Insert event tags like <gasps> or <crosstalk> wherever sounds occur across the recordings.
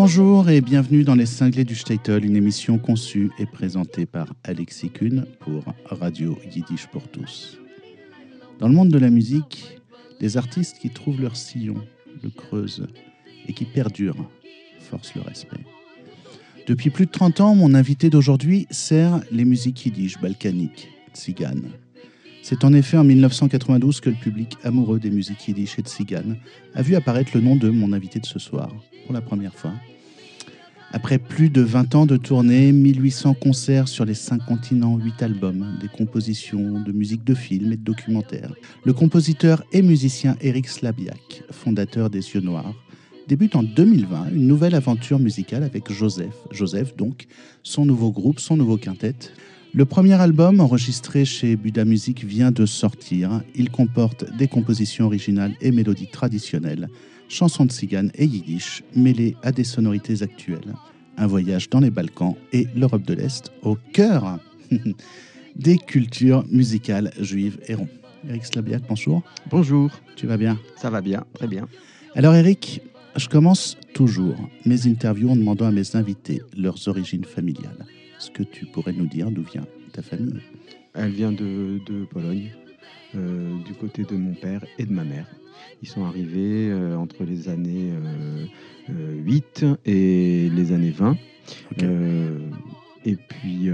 Bonjour et bienvenue dans Les Cinglés du Statel, une émission conçue et présentée par Alexis Kuhn pour Radio Yiddish pour tous. Dans le monde de la musique, des artistes qui trouvent leur sillon, le creusent et qui perdurent forcent le respect. Depuis plus de 30 ans, mon invité d'aujourd'hui sert les musiques yiddish balkaniques, tziganes. C'est en effet en 1992 que le public amoureux des musiques yiddish et tziganes a vu apparaître le nom de mon invité de ce soir, pour la première fois. Après plus de 20 ans de tournée, 1800 concerts sur les 5 continents, 8 albums, des compositions de musique de films et de documentaires, le compositeur et musicien Eric Slabiak, fondateur des Yeux Noirs, débute en 2020 une nouvelle aventure musicale avec Joseph. Joseph, donc, son nouveau groupe, son nouveau quintet. Le premier album, enregistré chez Buda Music, vient de sortir. Il comporte des compositions originales et mélodies traditionnelles, chansons de cigane et yiddish, mêlées à des sonorités actuelles. Un voyage dans les Balkans et l'Europe de l'Est, au cœur <laughs> des cultures musicales juives et ronds. Eric Slabiak, bonjour. Bonjour. Tu vas bien? Ça va bien, très bien. Alors Eric, je commence toujours mes interviews en demandant à mes invités leurs origines familiales. Est-ce que tu pourrais nous dire d'où vient ta famille? Elle vient de, de Pologne, euh, du côté de mon père et de ma mère. Ils sont arrivés euh, entre les années euh, euh, 8 et les années 20. Ok. Euh, et puis,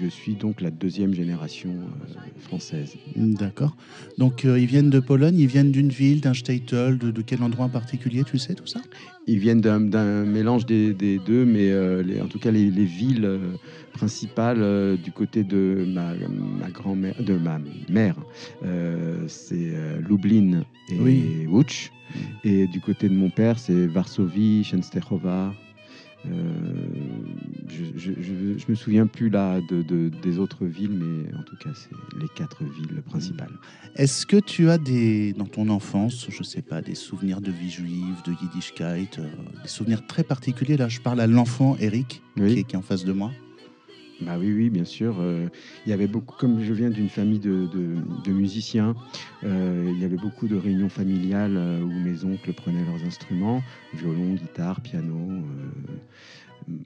je suis donc la deuxième génération euh, française. D'accord. Donc euh, ils viennent de Pologne, ils viennent d'une ville, d'un shtetl, de, de quel endroit en particulier, tu sais tout ça? Ils viennent d'un mélange des, des deux, mais euh, les- en tout cas les, les villes principales du côté de ma, ma grand-mère, de ma mère, c'est Lublin et Oui. Łódź, et du côté de mon père, c'est Varsovie, Częstochowa. Euh, je, je, je, je me souviens plus là de, de- des autres villes, mais en tout cas c'est les quatre villes principales. Est-ce que tu as des dans ton enfance, je sais pas, des souvenirs de vie juive, de Yiddishkeit, euh, des souvenirs très particuliers? Là, je parle à l'enfant Eric Oui. qui, est, qui est en face de moi. Bah oui, oui, bien sûr. Euh, il y avait beaucoup, comme je viens d'une famille de, de- de musiciens, euh, il y avait beaucoup de réunions familiales où mes oncles prenaient leurs instruments, violon, guitare, piano. euh,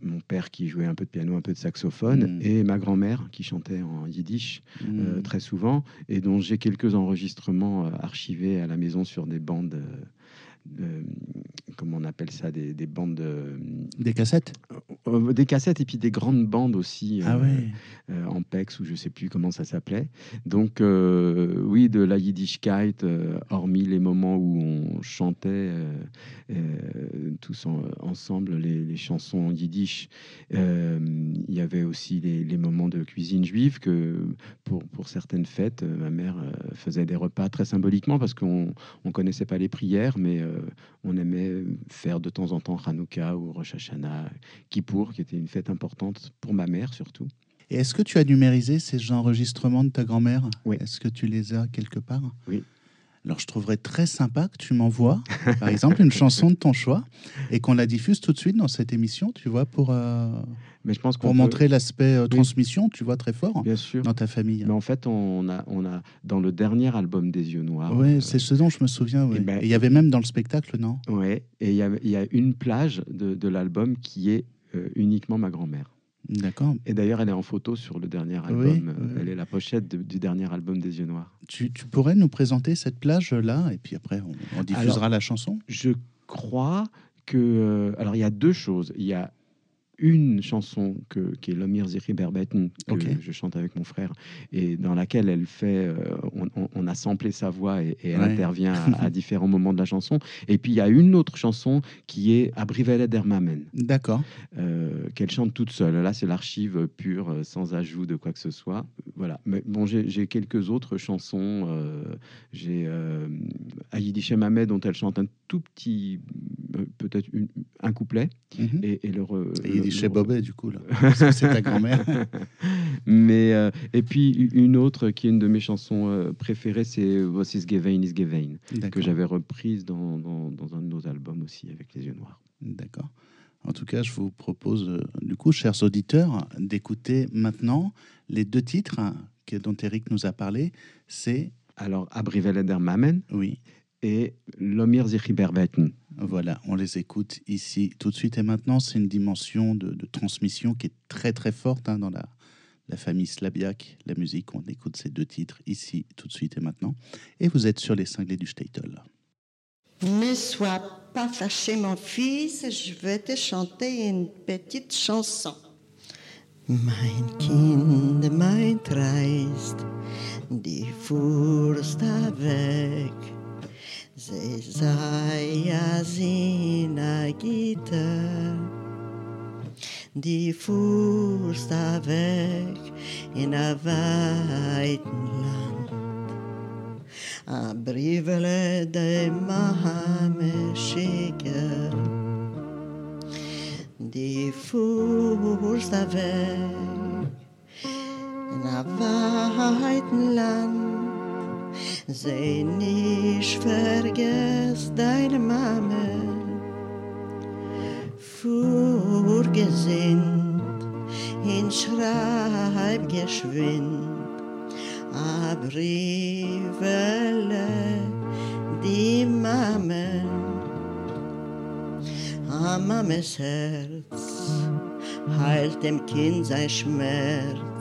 mon père qui jouait un peu de piano, un peu de saxophone, Mm. et ma grand-mère qui chantait en yiddish euh, Hmm. très souvent, et dont j'ai quelques enregistrements euh, archivés à la maison sur des bandes, euh, comment on appelle ça, des, des bandes, euh, Des cassettes euh, des cassettes et puis des grandes bandes aussi. Ah euh, ouais. euh, en PEX ou je sais plus comment ça s'appelait. Donc euh, oui, de la Yiddishkeit, euh, hormis les moments où on chantait euh, euh, tous en- ensemble les, les chansons yiddish, euh, il y avait aussi les, les moments de cuisine juive que pour, pour certaines fêtes, euh, ma mère euh, faisait des repas très symboliquement parce qu'on ne connaissait pas les prières, mais euh, on aimait faire de temps en temps Hanouka ou Rosh Hashanah, Kippour, qui était une fête importante pour ma mère surtout. Et est-ce que tu as numérisé ces enregistrements de ta grand-mère? Oui. Est-ce que tu les as quelque part? Oui. Alors je trouverais très sympa que tu m'envoies, par exemple, une chanson de ton choix et qu'on la diffuse tout de suite dans cette émission, tu vois, pour, euh, Mais je pense qu'on pour peut- montrer l'aspect euh, Oui. transmission, tu vois, très fort bien sûr. dans ta famille. Mais en fait, on a, on a dans le dernier album des Yeux Noirs. Oui, euh, c'est ce dont je me souviens. ouais. eh ben, Et il y avait même dans le spectacle, non? Ouais, et il y, a- il y a une plage de, de l'album qui est uniquement ma grand-mère. D'accord. Et d'ailleurs, elle est en photo sur le dernier album. Euh, oui. Elle est la pochette de- du dernier album des Yeux Noirs. Tu, tu pourrais nous présenter cette plage-là et puis après, on, on diffusera Alors, la chanson? Je crois que. euh, alors, il y a deux choses. Il y a une chanson que, qui est Lomir Ziri Berbeten, que je chante avec mon frère, et dans laquelle elle fait. euh, on, on- on a samplé sa voix et, et elle Ouais. intervient à, à <laughs> différents moments de la chanson. Et puis, il y a une autre chanson qui est Abrivele der Mamen, D'accord. euh, qu'elle chante toute seule. Là, c'est l'archive pure, euh, sans ajout de quoi que ce soit. Voilà. Mais bon, j'ai quelques autres chansons. euh, j'ai Aïdichem Mamet, dont elle chante un tout petit, peut-être un couplet. Mhm. Et, et le, re- Et chez Bobet, du coup, là. C'est ta grand-mère. <laughs> Mais euh, et puis une autre qui est une de mes chansons euh, préférées, c'est Was is Gewein is Gewein, que j'avais reprise dans, dans, dans un de nos albums aussi avec les yeux noirs. D'accord. En tout cas, je vous propose, euh, du coup, chers auditeurs, d'écouter maintenant les deux titres hein, que, dont Eric nous a parlé. C'est, Alors Abrivele der Mamen oui, et Lomir Zichiberbeten. Voilà, on les écoute ici tout de suite et maintenant. C'est une dimension de, transmission qui est très très forte hein, dans la, la famille Slabiak, la musique. On écoute ces deux titres ici tout de suite et maintenant. Et vous êtes sur les cinglés du Statel. Ne sois pas fâché, mon fils, je vais te chanter une petite chanson. Mein Kind, mein Treist, die Furst weg. Sei a Gitter, die Furst weg in a weiten Land. A brivele de Mahame schicker, die Furst weg in a weiten Land. Sei nicht vergesst deine Mama, vorgesinnt in Schreib geschwind, a die Mama, a Mames Herz heilt dem Kind sein Schmerz.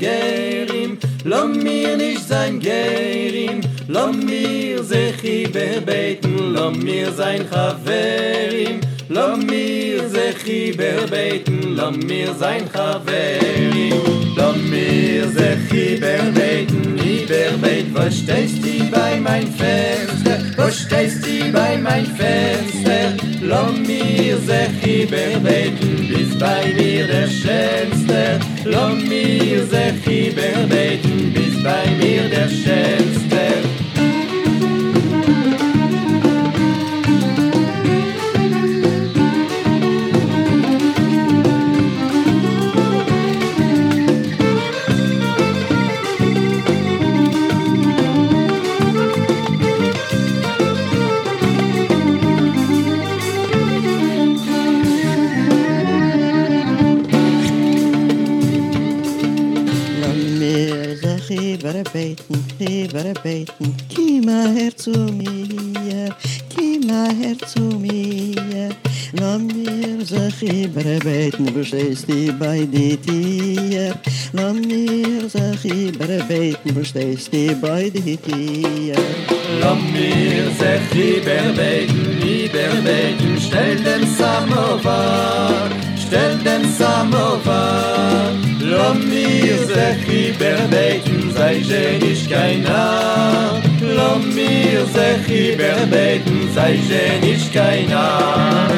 geirim lo mir nicht sein geirim lo mir sich i beten lo mir sein haverim lo mir sich i beten lo mir sein haverim lo mir sich i beten i berbet was stehst du bei mein fenster was stehst du bei mein fenster lo mir sich i beten bis bei mir der schönste lo dir, sich hier beten, bis bei mir der Schell. Zu mir. Lamm mir sich über Beten, wo stehst du bei dir Tier? Lamm mir sich über Beten, wo stehst du bei dir Tier? Lamm mir sich über Beten, über Beten, stell dem Samovar, stell dem Samovar. Lamm mir sich über Beten, sei schön, ich kein Narr. lo mir ze khiber beten sei je nich keiner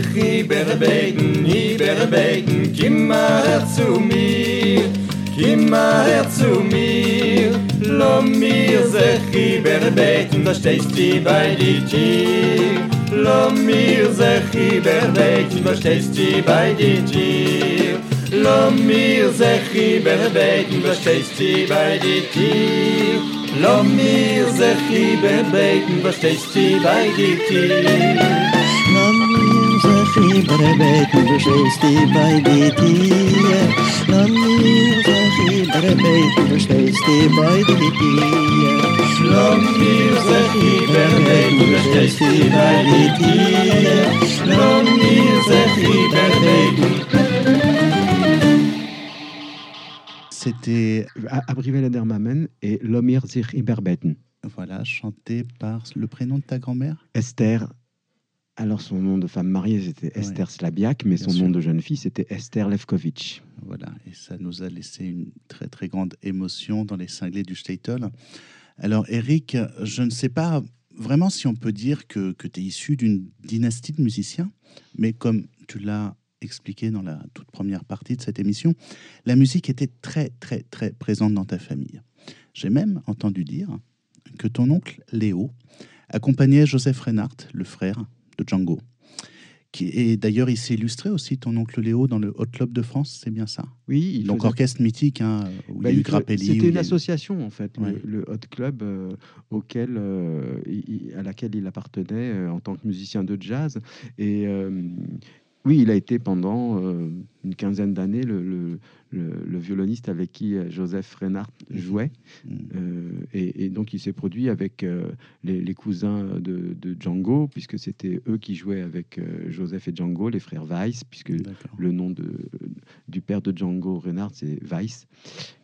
sich überbeten, überbeten, komm mal her zu mir, mal her zu mir. Lo mir sich überbeten, da stehst du bei die Tier. Lo mir sich überbeten, da stehst du bei die Tier. Lo mir sich überbeten, da stehst du bei die Tier. Lo mir sich überbeten, da stehst du bei die Tier. C'était Abrivel Edermamen et Lomir Iberbeten. voilà, chanté par le prénom de ta grand-mère? Esther. Alors, son nom de femme mariée, c'était Esther Slabiak, mais Bien son sûr. nom de jeune fille, c'était Esther Levkovitch. Voilà, et ça nous a laissé une très très grande émotion dans les cinglés du Statel. Alors Eric, je ne sais pas vraiment si on peut dire que, que tu es issu d'une dynastie de musiciens, mais comme tu l'as expliqué dans la toute première partie de cette émission, la musique était très très très présente dans ta famille. J'ai même entendu dire que ton oncle Léo accompagnait Joseph Reinhardt, le frère de Django. Qui, et d'ailleurs, il s'est illustré aussi, ton oncle Léo, dans le Hot Club de France, c'est bien ça? Oui, il donc faisait- orchestre mythique, hein, où Bah, il y a eu Grappelli. C'était une a association en fait, le- Ouais. le, Hot Club euh, auquel, euh, il- à laquelle il appartenait euh, en tant que musicien de jazz. Et oui, il a été pendant euh, une quinzaine d'années le, le- le- le violoniste avec qui euh, Joseph Reinhardt jouait. Mm. Euh, et, et donc il s'est produit avec euh, les, les cousins de, de Django, puisque c'était eux qui jouaient avec Joseph et Django, les frères Weiss, puisque le nom de, du père de Django Reinhardt, c'est Weiss.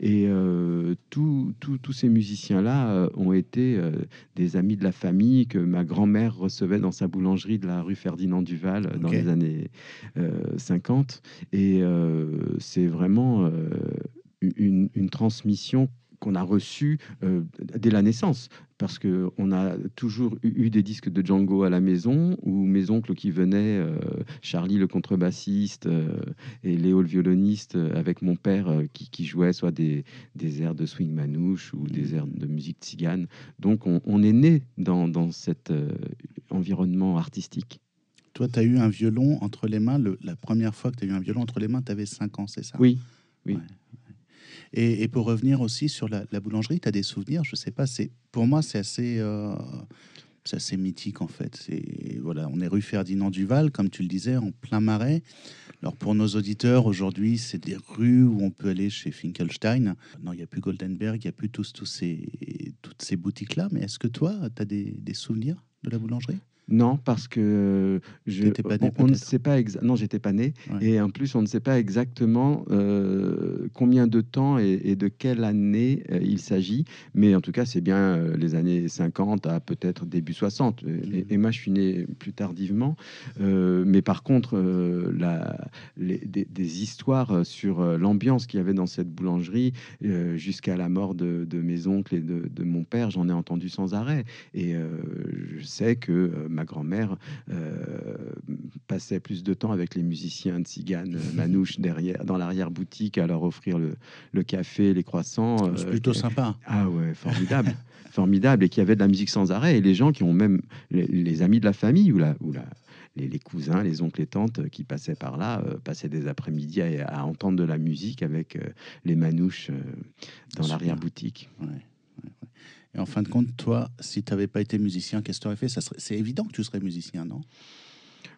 Et tous ces musiciens-là ont été des amis de la famille que ma grand-mère recevait dans sa boulangerie de la rue Ferdinand Duval dans les années 50. Et euh, c'est vraiment euh, une, transmission qu'on a reçue euh, dès la naissance, parce que on a toujours eu, des disques de Django à la maison, ou mes oncles qui venaient, euh, Charlie le contrebassiste euh, et Léo le violoniste, euh, avec mon père euh, qui, jouait soit des, des airs de swing manouche ou des airs de musique tzigane. Donc on, on est né dans, dans cet euh, environnement artistique. Toi, tu as eu un violon entre les mains. le- la première fois que tu as eu un violon entre les mains, tu avais 5 ans, c'est ça? Oui, oui. Ouais. Et, et pour revenir aussi sur la, la boulangerie, tu as des souvenirs? Je sais pas, c'est pour moi, c'est assez, euh, assez mythique en fait. C'est, voilà, on est rue Ferdinand Duval, comme tu le disais, en plein marais. Alors pour nos auditeurs, aujourd'hui, c'est des rues où on peut aller chez Finkelstein. Non, il n'y a plus Goldenberg, il n'y a plus tous, tous ces, toutes ces boutiques-là. Mais est-ce que toi, tu as des, des souvenirs de la boulangerie? Non, parce que je, T'étais pas né, on, on ne sait pas Non, j'étais pas né. Ouais. Et en plus, on ne sait pas exactement euh, combien de temps et, et de quelle année euh, il s'agit. Mais en tout cas, c'est bien euh, les années 50 à peut-être début 60. Et, et moi, je suis né plus tardivement. Euh, mais par contre, euh, la, les- des, des histoires sur euh, l'ambiance qu'il y avait dans cette boulangerie euh, jusqu'à la mort de, de mes oncles et de, de mon père, j'en ai entendu sans arrêt. Et euh, je sais que euh, ma grand-mère euh, passait plus de temps avec les musiciens de Tzigane, euh, <laughs> Manouche, derrière, dans l'arrière-boutique, à leur offrir le, le café, les croissants. C'est euh, plutôt sympa. ah ouais, formidable, <laughs> formidable, et qui avait de la musique sans arrêt. Et les gens qui ont même les, les amis de la famille ou la, ou la, les, les cousins, les oncles et tantes qui passaient par là, euh, passaient des après-midi à, à entendre de la musique avec euh, les manouches euh, dans l'arrière-boutique. Ouais, ouais, ouais. Et en fin de compte, toi, si tu n'avais pas été musicien, qu'est-ce que tu aurais fait. C'est évident que tu serais musicien, non?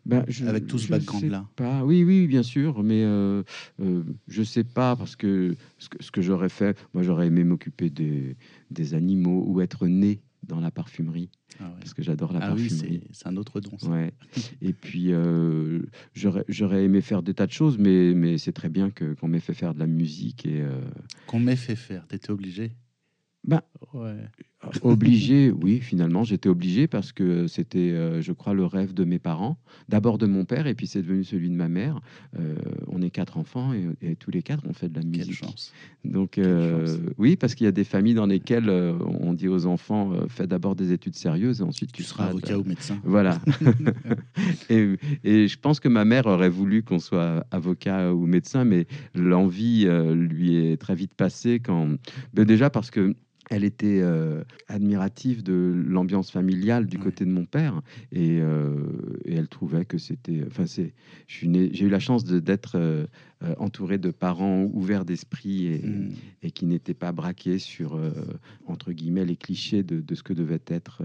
Ben, je- Avec tout ce background-là. Pas. Oui, oui, bien sûr, mais euh, euh, je sais pas parce que ce que, j'aurais fait, moi j'aurais aimé m'occuper des, des animaux ou être né dans la parfumerie Ah, ouais. parce que j'adore la Ah parfumerie. c'est c'est un autre don. ça. Ouais. Et puis, euh, j'aurais aimé faire des tas de choses, mais, mais c'est très bien que- qu'on m'ait fait faire de la musique. Et, euh, Qu'on m'ait fait faire, tu étais obligé. Ben, Ouais. obligé, oui, finalement, j'étais obligé parce que c'était, euh, je crois, le rêve de mes parents. D'abord de mon père, et puis c'est devenu celui de ma mère. Euh, on est quatre enfants et, et tous les quatre, on fait de la Quelle musique. chance. Donc, Quelle euh, chance. oui, parce qu'il y a des familles dans lesquelles euh, on dit aux enfants, euh, fais d'abord des études sérieuses et ensuite Tu tu, seras avocat ou médecin. Voilà. <laughs> <laughs> et, et je pense que ma mère aurait voulu qu'on soit avocat ou médecin, mais l'envie euh, lui est très vite passée quand. Ben déjà parce que. Elle était euh, admirative de l'ambiance familiale du côté de mon père et, euh, et elle trouvait que c'était. Enfin, c'est. J'ai eu la chance d'être euh, euh, entouré de parents ouverts d'esprit et, Mm. et qui n'étaient pas braqués sur, entre guillemets, les clichés de, de ce que devait être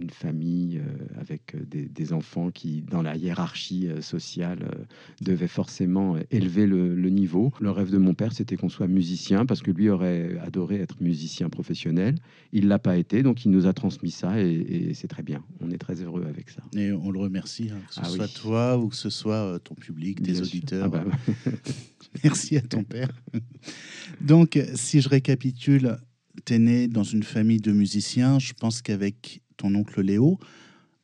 une famille euh, avec euh, des, des enfants qui, dans la hiérarchie euh, sociale, devaient forcément élever le, le niveau. Le rêve de mon père, c'était qu'on soit musicien, parce que lui aurait adoré être musicien professionnel. Il l'a pas été, donc il nous a transmis ça, et, et c'est très bien. On est très heureux avec ça. Et on le remercie, hein, que ce Ah oui. soit toi ou que ce soit ton public, tes Bien auditeurs. Ah bah, <laughs> Merci à ton père. Donc, si je récapitule, tu es né dans une famille de musiciens. Je pense qu'avec ton oncle Léo,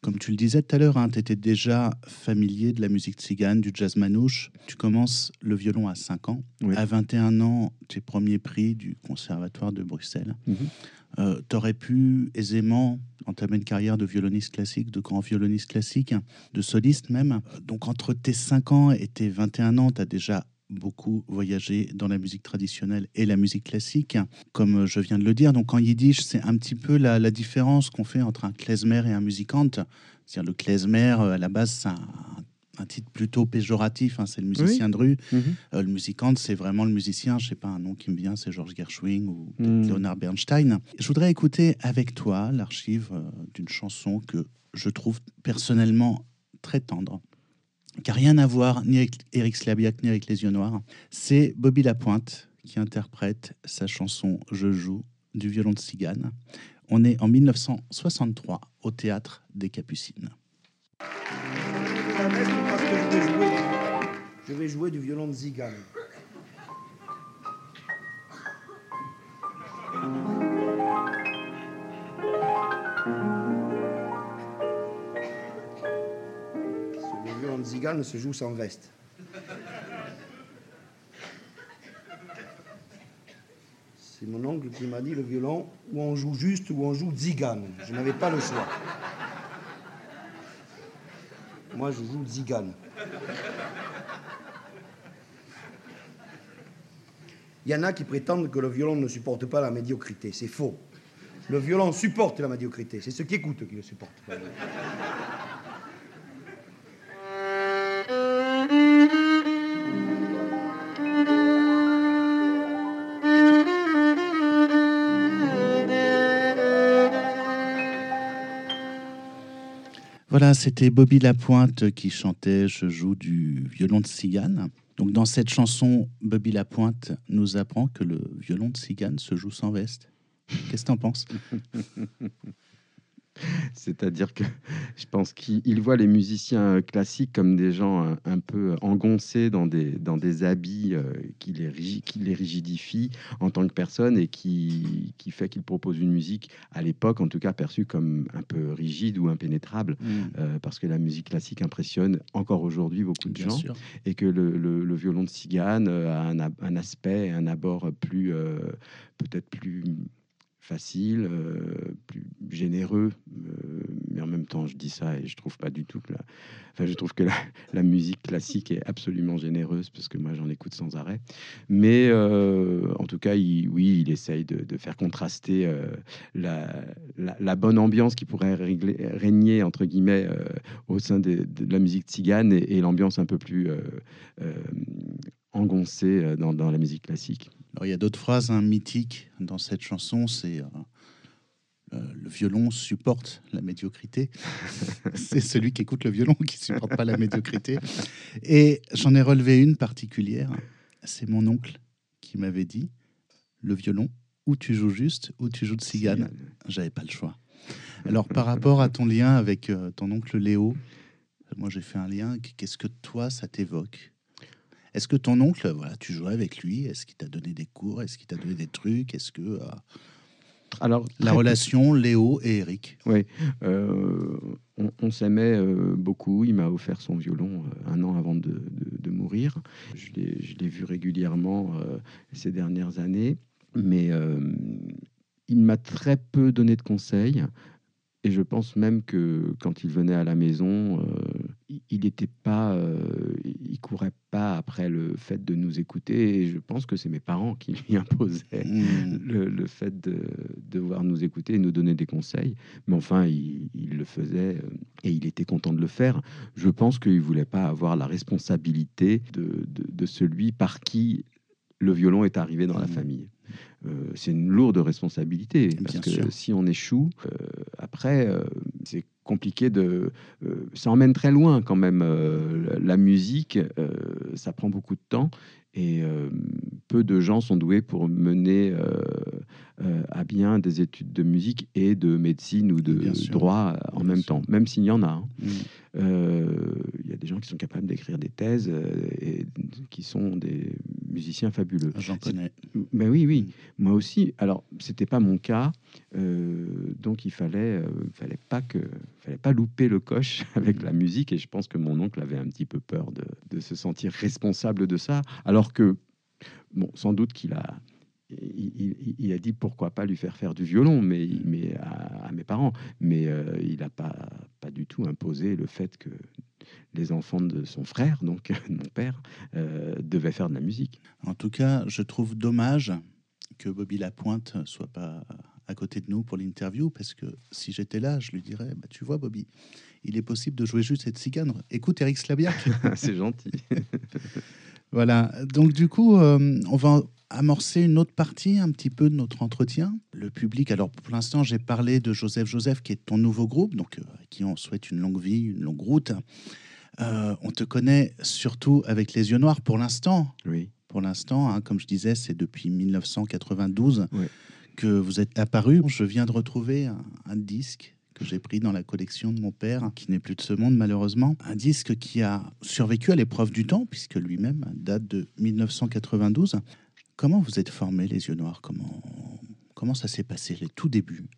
comme tu le disais tout à l'heure, tu étais déjà familier de la musique tzigane, du jazz manouche. Tu commences le violon à 5 ans. Oui. À 21 ans, tes premiers prix du Conservatoire de Bruxelles. Tu aurais pu aisément entamer une carrière de violoniste classique, de grand violoniste classique, de soliste même. Euh, Donc entre tes 5 ans et tes 21 ans, tu as déjà beaucoup voyagé dans la musique traditionnelle et la musique classique, comme je viens de le dire. Donc en yiddish, c'est un petit peu la, la différence qu'on fait entre un klezmer et un musicante. C'est-à-dire le klezmer, euh, à la base, c'est un, un titre plutôt péjoratif, hein, c'est le musicien de rue. Mhm. Euh, le musicante, c'est vraiment le musicien. Je sais pas, un nom qui me vient, c'est Georges Gershwin ou Mm. Leonard Bernstein. Je voudrais écouter avec toi l'archive euh, d'une chanson que je trouve personnellement très tendre, qui n'a rien à voir ni avec Eric Slabiak ni avec Les Yeux Noirs. C'est Bobby Lapointe qui interprète sa chanson Je joue du violon de cigane. On est en 1963 au théâtre des Capucines. Je vais jouer, du violon de zigane. Le de zigane se joue sans veste. C'est mon oncle qui m'a dit le violon, ou on joue juste ou on joue zigane. Je n'avais pas le choix. Moi, je joue zigane. Il y en a qui prétendent que le violon ne supporte pas la médiocrité. C'est faux. Le violon supporte la médiocrité. C'est ceux qui écoutent qui le supportent. C'était Bobby Lapointe qui chantait Je joue du violon de cigane. Donc dans cette chanson, Bobby Lapointe nous apprend que le violon de cigane se joue sans veste. Qu'est-ce que t'en penses? <laughs> C'est-à-dire que je pense qu'il il voit les musiciens classiques comme des gens un, un peu engoncés dans des, dans des habits euh, qui, les qui les rigidifient en tant que personne et qui, qui fait qu'ils proposent une musique, à l'époque en tout cas perçue comme un peu rigide ou impénétrable, euh, parce que la musique classique impressionne encore aujourd'hui beaucoup de Bien gens sûr. et que le, le- le violon de cigane euh, a un, un aspect, un abord plus, euh, peut-être plus facile, euh, plus généreux, euh, mais en même temps, je dis ça et je trouve pas du tout que la, enfin, je trouve que la, <laughs> musique classique est absolument généreuse parce que moi, j'en écoute sans arrêt. Mais euh, en tout cas, il, oui, il essaye de, faire contraster la, bonne ambiance qui pourrait régner entre guillemets au sein de, la musique tzigane et, l'ambiance un peu plus engoncée dans la musique classique. Alors il y a d'autres phrases hein, mythiques dans cette chanson, c'est euh, le violon supporte la médiocrité. <laughs> c'est celui qui écoute le violon qui supporte pas la médiocrité. Et j'en ai relevé une particulière. C'est mon oncle qui m'avait dit le violon, ou tu joues juste, ou tu joues de cigane. J'avais pas le choix. Alors par rapport à ton lien avec euh, ton oncle Léo, moi j'ai fait un lien. Qu'est-ce que toi ça t'évoque? Est-ce que ton oncle, voilà, tu jouais avec lui? Est-ce qu'il t'a donné des cours? Est-ce qu'il t'a donné des trucs? Est-ce que euh, Alors, La relation Léo et Eric? Oui, euh, on, on s'aimait euh, beaucoup. Il m'a offert son violon euh, un an avant de, de- de mourir. Je l'ai je l'ai vu régulièrement ces dernières années, mais il m'a très peu donné de conseils. Et je pense même que quand il venait à la maison, il- n'était pas, euh, il courait pas après le fait de nous écouter. Et je pense que c'est mes parents qui lui <laughs> imposaient Hmm. le, le fait de devoir nous écouter et nous donner des conseils. Mais enfin, il, il le faisait euh, et il était content de le faire. Je pense qu'il ne voulait pas avoir la responsabilité de, de- de celui par qui le violon est arrivé dans la Mhm. famille. Euh, c'est une lourde responsabilité parce Bien que sûr. si on échoue, euh, après, euh, c'est compliqué de. ça emmène très loin quand même. la musique, ça prend beaucoup de temps et euh, peu de gens sont doués pour mener euh, euh, à bien des études de musique et de médecine ou de droit en Bien même sûr. temps, même s'il y en a. hein. Hmm. Euh, Il y a des gens qui sont capables d'écrire des thèses euh, et qui sont des musiciens fabuleux. J'en connais. Ben oui, oui, Mm. moi aussi. Alors, c'était pas mon cas, euh, donc il fallait, fallait pas que, fallait pas louper le coche <laughs> avec la musique. Et je pense que mon oncle avait un petit peu peur de, de se sentir responsable de ça, alors que, bon, sans doute qu'il a, il, a dit pourquoi pas lui faire faire du violon, mais, mais à, à mes parents, mais euh, il n'a pas, pas du tout imposé le fait que les enfants de son frère, donc <laughs> mon père, euh, devaient faire de la musique. En tout cas, je trouve dommage que Bobby Lapointe soit pas à côté de nous pour l'interview, parce que si j'étais là, je lui dirais, bah, tu vois Bobby, il est possible de jouer juste cette cigane. Écoute Eric Slabiak. <laughs> C'est gentil. <laughs> voilà, donc du coup, euh, on va amorcer une autre partie un petit peu de notre entretien. Le public, alors pour l'instant, j'ai parlé de Joseph Joseph, qui est ton nouveau groupe, donc euh, à qui on souhaite une longue vie, une longue route. Euh, on te connaît surtout avec Les Yeux Noirs pour l'instant. Oui. pour l'instant. hein. Comme je disais, c'est depuis 1992 Ouais. que vous êtes apparu. Je viens de retrouver un, un disque que j'ai pris dans la collection de mon père, qui n'est plus de ce monde malheureusement. Un disque qui a survécu à l'épreuve du temps, puisque lui-même date de 1992. Comment vous êtes formé, les yeux noirs? Comment, comment ça s'est passé, les tout débuts?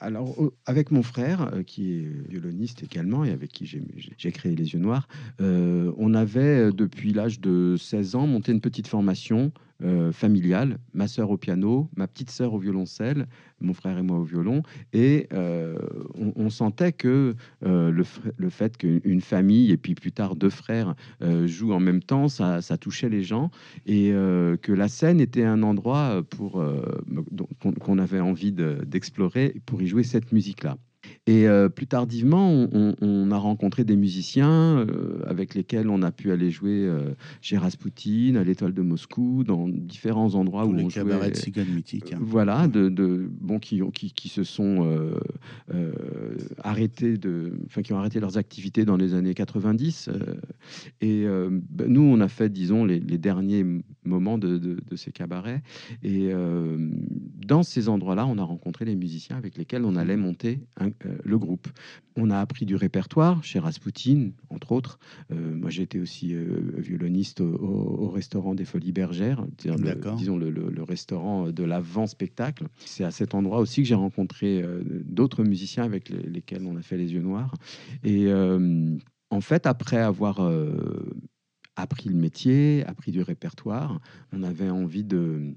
Alors, avec mon frère, euh, qui est violoniste également et avec qui j'ai créé Les Yeux Noirs, euh, on avait, depuis l'âge de 16 ans, monté une petite formation euh, familiale. Ma sœur au piano, ma petite sœur au violoncelle, mon frère et moi au violon. Et euh, on, sentait que euh, le, le fait qu'une famille et puis plus tard deux frères jouent en même temps, ça, touchait les gens. Et que la scène était un endroit pour, qu'on avait envie de- d'explorer pour y jouer cette musique-là. Et euh, plus tardivement, on, a rencontré des musiciens euh, avec lesquels on a pu aller jouer euh, chez Rasputin, à l'Étoile de Moscou, dans différents endroits Tous où les on cabarets jouait. de mythiques. hein. Voilà, de, de- bon, qui, qui, qui se sont arrêtés de, enfin, qui ont arrêté leurs activités dans les années 90. euh, et ben, nous, on a fait, disons, les, les derniers moments de, de- de ces cabarets. Et dans ces endroits-là, on a rencontré les musiciens avec lesquels on allait monter un- le groupe. On a appris du répertoire chez Rasputin, entre autres. Euh, moi, été aussi euh, violoniste au, au- au restaurant des Folies Bergères, le- disons le, le- le restaurant de l'avant-spectacle. C'est à cet endroit aussi que j'ai rencontré euh, d'autres musiciens avec les- lesquels on a fait les yeux noirs. Et euh, en fait, après avoir euh, appris le métier, appris du répertoire, on avait envie de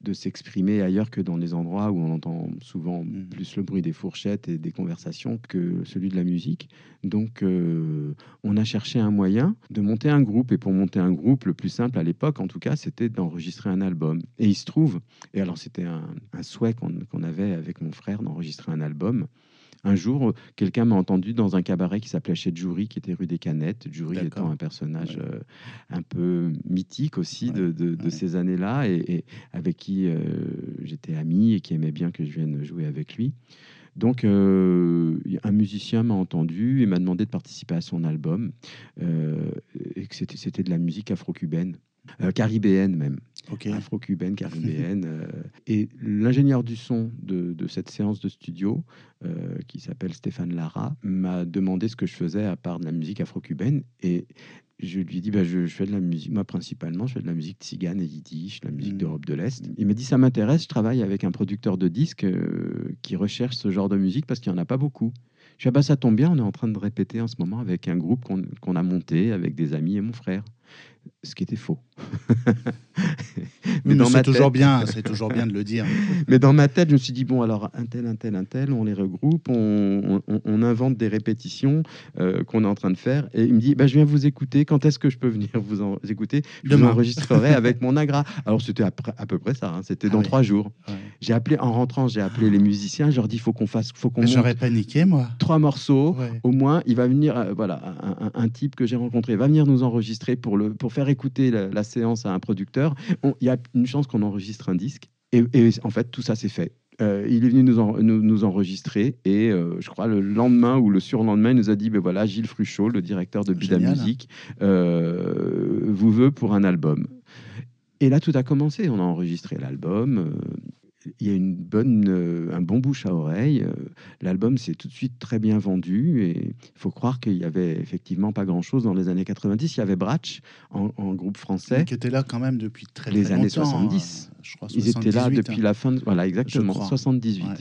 de s'exprimer ailleurs que dans les endroits où on entend souvent Mhm. plus le bruit des fourchettes et des conversations que celui de la musique. Donc, euh, on a cherché un moyen de monter un groupe. Et pour monter un groupe, le plus simple à l'époque, en tout cas, c'était d'enregistrer un album. Et il se trouve, et alors c'était un, un souhait qu'on qu'on avait avec mon frère d'enregistrer un album. Un jour, quelqu'un m'a entendu dans un cabaret qui s'appelait chez Jury, qui était rue des Canettes. Jury étant un personnage Ouais. euh, un peu mythique aussi de, de- de ouais. ces années-là et, et avec qui euh, j'étais ami et qui aimait bien que je vienne jouer avec lui. Donc, euh, un musicien m'a entendu et m'a demandé de participer à son album, euh, et que c'était c'était de la musique afro-cubaine, euh, caribéenne même Afro-cubaine, <laughs> caribéenne. euh, et l'ingénieur du son de, de cette séance de studio, euh, qui s'appelle Stéphane Lara, m'a demandé ce que je faisais à part de la musique afro-cubaine. Et je lui ai dit, bah, je, je fais de la musique, moi principalement, je fais de la musique tzigane et yiddish, la musique Mm. d'Europe de l'Est. Il m'a dit, ça m'intéresse, je travaille avec un producteur de disques euh, qui recherche ce genre de musique parce qu'il n'y en a pas beaucoup. Je dis, ah bah, ça tombe bien, on est en train de répéter en ce moment avec un groupe qu'on qu'on a monté avec des amis et mon frère. Ce qui était faux. <laughs> Mais dans ma c'est toujours bien, c'est toujours bien de le dire. <laughs> Mais dans ma tête, je me suis dit, bon, alors un tel, un tel, un tel, on les regroupe, on, on- on invente des répétitions euh, qu'on est en train de faire. Et il me dit, bah, je viens vous écouter, quand est-ce que je peux venir vous en écouter? Je vous Demain. enregistrerai avec <laughs> mon agra. Alors c'était à, à peu près ça, hein, c'était Ah dans trois jours. Ouais. J'ai appelé, en rentrant, j'ai appelé les musiciens, je leur dis, faut qu'on fasse, faut qu'on Mais J'aurais paniqué, moi. trois morceaux. Ouais. Au moins, il va venir, euh, voilà, un, un- un type que j'ai rencontré va venir nous enregistrer pour, le, pour faire écouter la, la séance à un producteur. Il y a une chance qu'on enregistre un disque. Et, et en fait, tout ça s'est fait. Euh, il est venu nous, en- nous, nous enregistrer et euh, je crois le lendemain ou le surlendemain, il nous a dit ben voilà, Gilles Fruchot, le directeur de Bida. Musique, euh, vous veut pour un album. Et là, tout a commencé. On a enregistré l'album. Il y a une bonne, euh, un bon bouche à oreille. euh, L'album s'est tout de suite très bien vendu et il faut croire qu'il y avait effectivement pas grand-chose dans les années 90. Il y avait Bratch en, en groupe français. Qui était là quand même depuis très, Les très années longtemps, 70. Je crois Ils étaient là 78, depuis hein. la fin, de, voilà exactement, crois. 78, Ouais.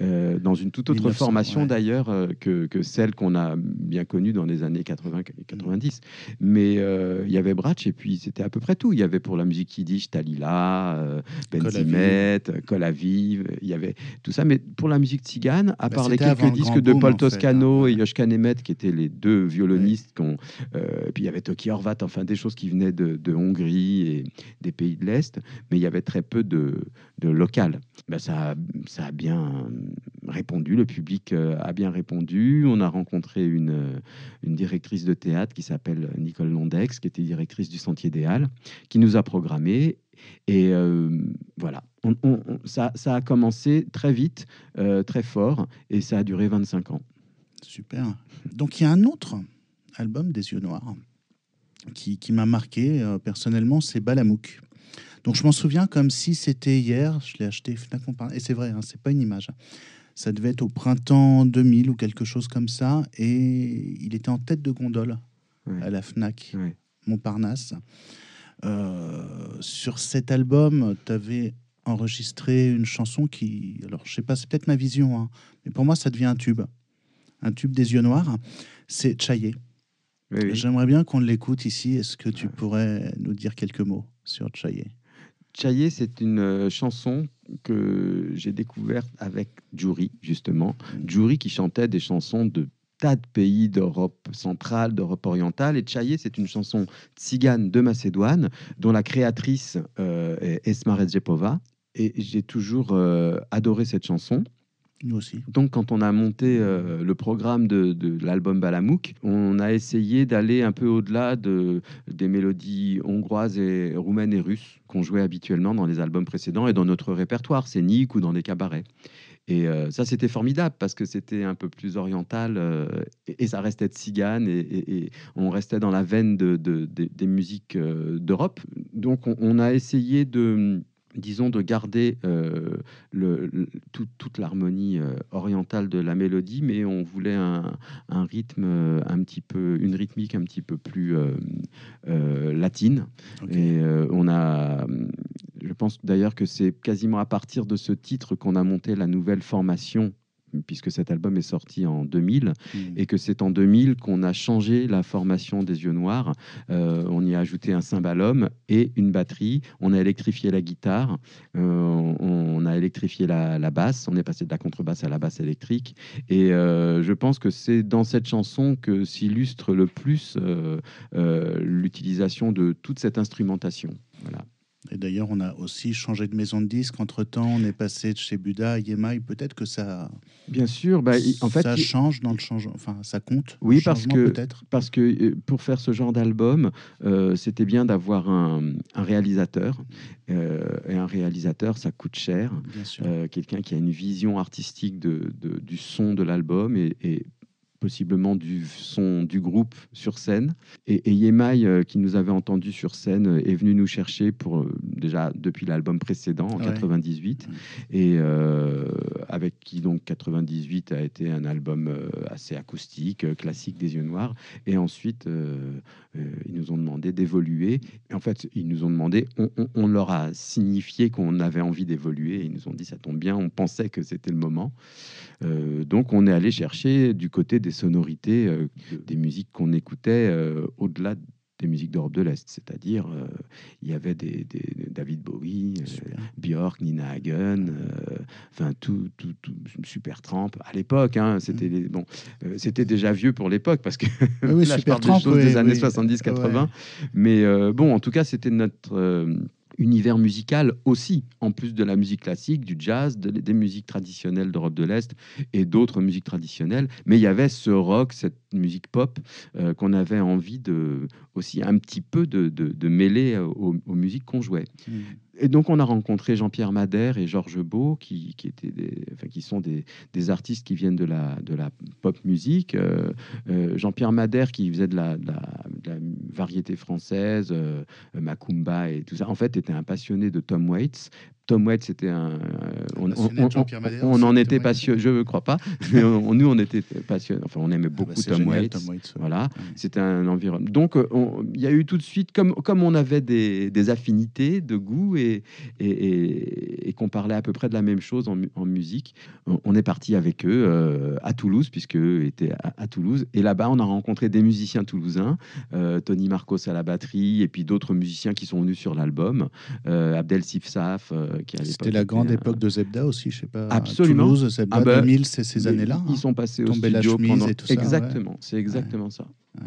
Euh, dans une toute autre 1900, formation ouais. d'ailleurs euh, que, que celle qu'on a bien connue dans les années 80 90. Mais euh, il y avait Bratch et puis c'était à peu près tout. Il y avait pour la musique yiddish Talila, Benzimet, Col Aviv, il y avait tout ça. Mais pour la musique tzigane, à Bah, part les quelques disques de Paul fait, Toscano hein. et Yoshka Nemet, qui étaient les deux violonistes, qu'on, euh, et puis il y avait Toki Horvat, enfin des choses qui venaient de, de Hongrie et des pays de l'Est, mais il y avait très peu de, de local. Ben, ça, ça a bien répondu, le public euh, a bien répondu. On a rencontré une, une directrice de théâtre qui s'appelle Nicole Londex, qui était directrice du Sentier des Halles, qui nous a programmé. Et euh, voilà, ça, ça a commencé très vite, euh, très fort, et ça a duré 25 ans. Super. Donc il y a un autre album des yeux noirs qui, qui m'a marqué personnellement, c'est Balamouk. Donc je m'en souviens comme si c'était hier. Je l'ai acheté Fnac Montparnasse. et c'est vrai, hein, c'est pas une image. Ça devait être au printemps 2000 ou quelque chose comme ça, et il était en tête de gondole à la Fnac. Montparnasse. Euh, sur cet album, tu avais enregistré une chanson qui, alors je sais pas, c'est peut-être ma vision, hein, mais pour moi ça devient un tube, un tube des yeux noirs. C'est Chaillé. Oui. J'aimerais bien qu'on l'écoute ici. Est-ce que tu pourrais nous dire quelques mots? Sur Chaillé Chaillé, c'est une euh, chanson que j'ai découverte avec Jury, justement. Jury qui chantait des chansons de tas de pays d'Europe centrale, d'Europe orientale. Et Chaillé, c'est une chanson tzigane de Macédoine, dont la créatrice euh, est Esma Redzepova. Et j'ai toujours euh, adoré cette chanson. Donc, quand on a monté euh, le programme de, de l'album Balamouk, on a essayé d'aller un peu au-delà de, des mélodies hongroises et roumaines et russes qu'on jouait habituellement dans les albums précédents et dans notre répertoire, scénique ou dans les cabarets. Et euh, ça, c'était formidable parce que c'était un peu plus oriental euh, et, ça restait tzigane et, et- on restait dans la veine de, de- de- des musiques d'Europe. Donc, on, on a essayé de disons de garder euh, le, le- tout- toute l'harmonie euh, orientale de la mélodie, mais on voulait un, un rythme euh, un petit peu, une rythmique un petit peu plus euh, latine. Et on a, je pense d'ailleurs que c'est quasiment à partir de ce titre qu'on a monté la nouvelle formation puisque cet album est sorti en 2000 Mm. et que c'est en 2000 qu'on a changé la formation des yeux noirs. Euh, on y a ajouté un cymbalum et une batterie. On a électrifié la guitare. Euh, on a électrifié la, la basse. On est passé de la contrebasse à la basse électrique. Et euh, je pense que c'est dans cette chanson que s'illustre le plus l'utilisation de toute cette instrumentation. Voilà. Et d'ailleurs, on a aussi changé de maison de disque. Entre temps, on est passé de chez Buda à Yemai. Peut-être que ça, Bien sûr, bah, en fait, ça change dans le changement. Enfin, ça compte. Oui, parce que- peut-être. parce que euh, pour faire ce genre d'album, euh, c'était bien d'avoir un, un réalisateur. Euh, et un réalisateur, ça coûte cher. Bien sûr. Euh, Quelqu'un qui a une vision artistique de, de- du son de l'album et, et possiblement du son du groupe sur scène. Et, et Yemai, euh, qui nous avait entendu sur scène, euh, est venu nous chercher pour euh, déjà depuis l'album précédent en Ouais. 98, et euh, avec qui donc 98 a été un album assez acoustique, classique des yeux noirs. Et ensuite, ils nous ont demandé d'évoluer. Et en fait, ils nous ont demandé, on, on- on leur a signifié qu'on avait envie d'évoluer. Et Ils nous ont dit, ça tombe bien, on pensait que c'était le moment. Donc, on est allé chercher du côté des sonorités, euh, des musiques qu'on écoutait euh, au-delà des musiques d'Europe de l'Est. C'est-à-dire, euh, il y avait des, des- David Bowie, euh. Björk, Nina Hagen, euh, enfin tout, tout, tout, super Tramp. À l'époque, hein, c'était bon, c'était déjà vieux pour l'époque parce que Oui, <laughs> là, je Super parle des Tramp, choses oui, des années oui. 70-80. Ouais. Mais bon, en tout cas, c'était notre univers musical aussi, en plus de la musique classique, du jazz, de- des musiques traditionnelles d'Europe de l'Est et d'autres musiques traditionnelles. Mais il y avait ce rock, cette musique pop euh, qu'on avait envie de aussi un petit peu de, de- de mêler aux, aux musiques qu'on jouait. Mm. Et donc, on a rencontré Jean-Pierre Madère et Georges Beau, qui, qui, étaient des, enfin, qui sont des, des artistes qui viennent de la, de la pop musique. Euh, euh, Jean-Pierre Madère, qui faisait la, de la variété française, euh, Macumba et tout ça, en fait, était un passionné de Tom Waits. Tom Waits, c'était un. euh, on, on aussi, en Tom était passionné, je ne crois pas, mais on- nous, on était passionnés. Enfin, on aimait Ah bah, beaucoup Tom, Waits. Voilà, c'était un environnement. Donc, euh, on- il y a eu tout de suite, comme, comme on avait des, des affinités de goût et, et, et- et qu'on parlait à peu près de la même chose en, mu- en musique, on, on est parti avec eux euh, à Toulouse, puisque eux étaient à, à Toulouse. Et là-bas, on a rencontré des musiciens toulousains, euh, Tony Marcos à la batterie, et puis d'autres musiciens qui sont venus sur l'album, euh, Abdel Sifsaf, euh, qui à l'époque C'était la grande un- époque de Zebda aussi, je sais pas. Absolument. Toulouse, Zebda, Ah bah, 2000, c'est ces années-là. Ils hein. sont passés au Tomber la studio chemise pendant... et tout ça, ouais. Exactement, c'est exactement ça. Ouais.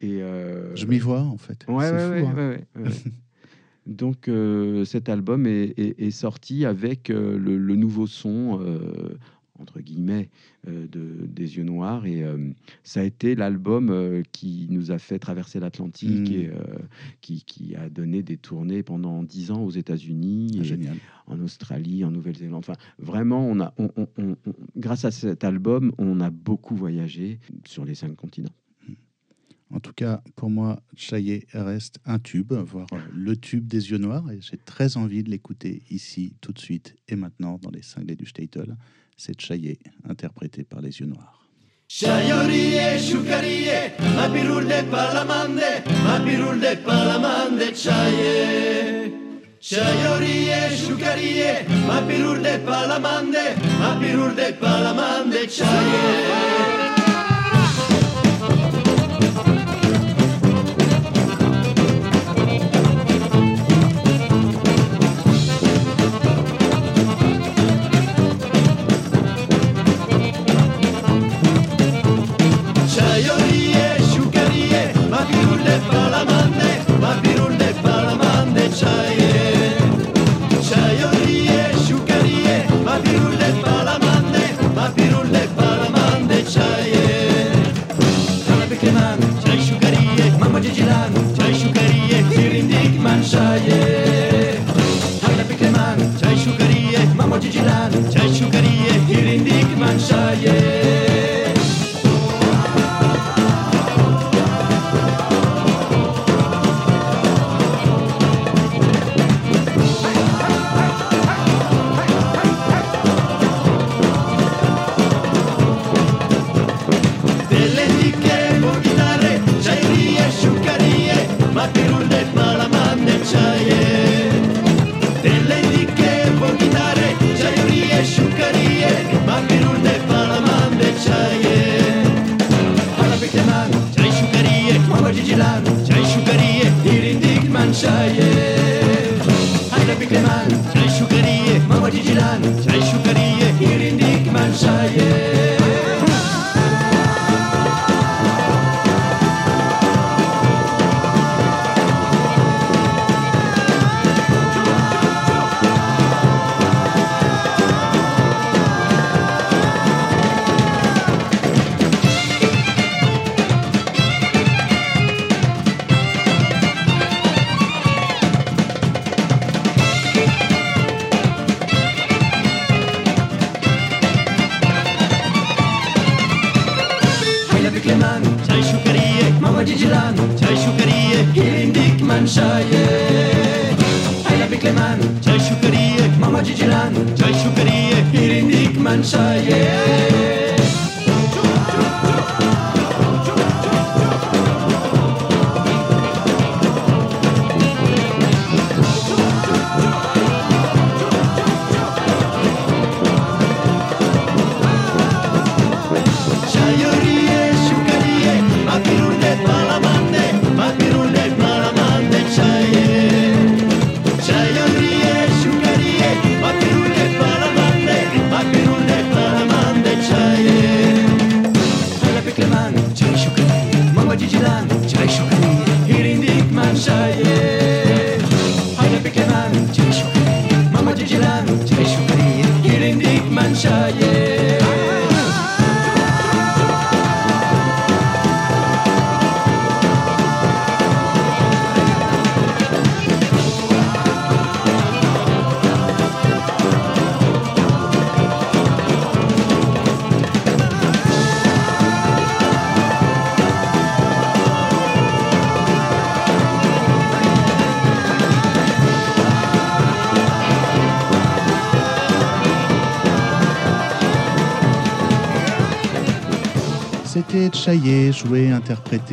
Et euh, Je m'y vois, en fait. Ouais, ouais, fou, ouais, hein. <laughs> Donc euh, cet album est, est- est sorti avec euh, le, le nouveau son, euh, entre guillemets, euh, de, des yeux noirs. Et euh, ça a été l'album euh, qui nous a fait traverser l'Atlantique Mm. et qui, qui a donné des tournées pendant dix ans aux États-Unis, Ah, en Australie, en Nouvelle-Zélande. Enfin, vraiment, on a, on- on- on- on- grâce à cet album, on a beaucoup voyagé sur les cinq continents. En tout cas, pour moi, Chaillé reste un tube, voire le tube des yeux noirs. Et j'ai très envie de l'écouter ici, tout de suite et maintenant, dans les cinglés du Statel. C'est Chaillé, interprété par les yeux noirs. Chayorie, shukarie, ma pirule palamande, ma pirule palamande, chaye. Chayorie, shukarie, ma pirule palamande, ma pirule palamande, chaye. Çay şukariye Mama cicilan Çay şukariye Hilindik manşaye Ayla bikleman Çay şukariye Mama cicilan Çay şukariye Hilindik manşaye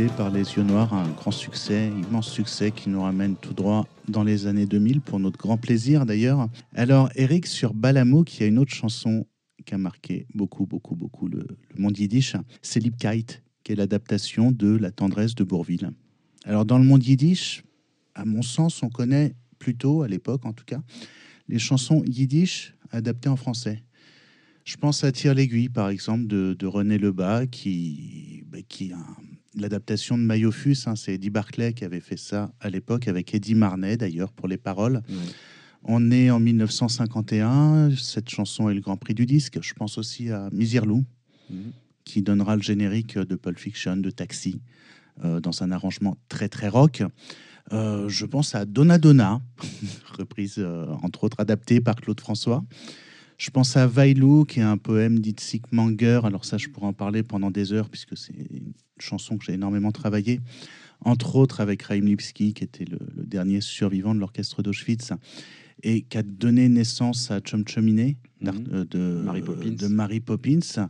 par les Yeux Noirs, un grand succès, immense succès qui nous ramène tout droit dans les années 2000 pour notre grand plaisir d'ailleurs. Alors Eric sur Balamo, qui a une autre chanson qui a marqué beaucoup, beaucoup, beaucoup le, le monde yiddish, c'est Liebkeit, qui est l'adaptation de La tendresse de Bourville. Alors dans le monde yiddish, à mon sens, on connaît plutôt, à l'époque en tout cas, les chansons yiddish adaptées en français. Je pense à Tire l'aiguille, par exemple, de, de René Lebas, qui, bah, qui a un- l'adaptation de Mayofus. hein, c'est Eddie Barclay qui avait fait ça à l'époque, avec Eddie Marnet d'ailleurs, pour les paroles. On est en 1951, cette chanson est le grand prix du disque. Je pense aussi à Misirlou, Mhm. qui donnera le générique de Pulp Fiction, de Taxi, euh, dans un arrangement très très rock. Euh, je pense à Donna Donna, <laughs> reprise euh, entre autres adaptée par Claude François. Je pense à Vailou, qui est un poème d'Itzik Manger. Alors ça, je pourrais en parler pendant des heures, puisque c'est une chanson que j'ai énormément travaillée, entre autres avec Raïm Lipski, qui était le, le dernier survivant de l'orchestre d'Auschwitz, et qui a donné naissance à Chum Chuminé Mhm. euh, de, Mary Poppins. de Mary Poppins,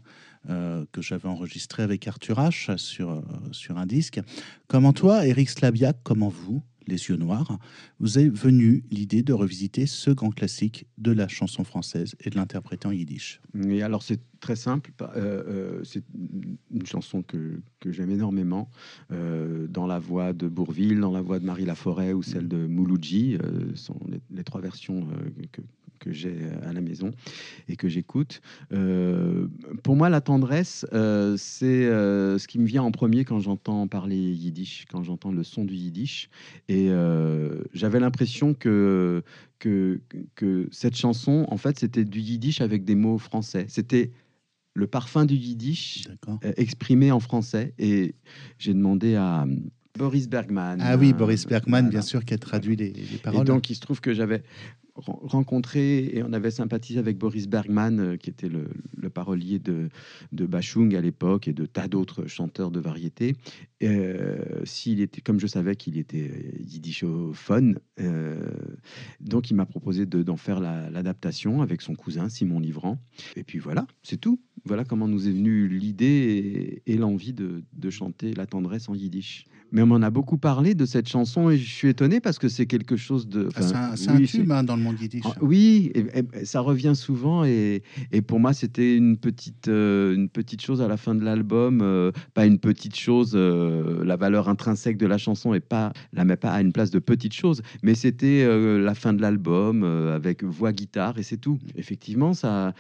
euh, que j'avais enregistré avec Arthur H sur, euh, sur un disque. Comment toi, Eric Slabiak, comment vous, les yeux noirs, vous est venu l'idée de revisiter ce grand classique de la chanson française et de l'interpréter en yiddish. Et alors c'est très simple, euh, euh, c'est une chanson que, que j'aime énormément, euh, dans la voix de Bourville, dans la voix de Marie Laforêt ou celle de Mouloudji, euh, sont les, les trois versions que, que j'ai à la maison et que j'écoute. Euh, pour moi, la tendresse, euh, c'est euh, ce qui me vient en premier quand j'entends parler yiddish, quand j'entends le son du yiddish. Et euh, j'avais l'impression que, que, que cette chanson, en fait, c'était du yiddish avec des mots français. C'était le parfum du yiddish euh, exprimé en français. Et j'ai demandé à euh, Boris Bergman. Ah oui, euh, Boris Bergman, voilà. bien sûr, qui a traduit les, les paroles. Et donc, il se trouve que j'avais rencontré et on avait sympathisé avec Boris Bergman, euh, qui était le, parolier de, de Bachung à l'époque et de tas d'autres chanteurs de variété. Euh, s'il était, comme je savais qu'il était euh, yiddishophone, donc il m'a proposé de- d'en faire la- l'adaptation avec son cousin Simon Livrant. Et puis voilà, c'est tout. Voilà comment nous est venue l'idée et, et l'envie de, de chanter la tendresse en yiddish. Mais on m'en a beaucoup parlé de cette chanson et je suis étonné parce que c'est quelque chose de. Ah, c'est un, c'est oui, un c'est- tube hein, dans le monde yiddish. ah, oui, et- et ça revient souvent et, et pour moi c'était une petite euh, une petite chose à la fin de l'album, euh, pas une petite chose. euh, la valeur intrinsèque de la chanson est pas la met pas à une place de petite chose, mais c'était la fin de l'album avec voix guitare et c'est tout. Effectivement, ça,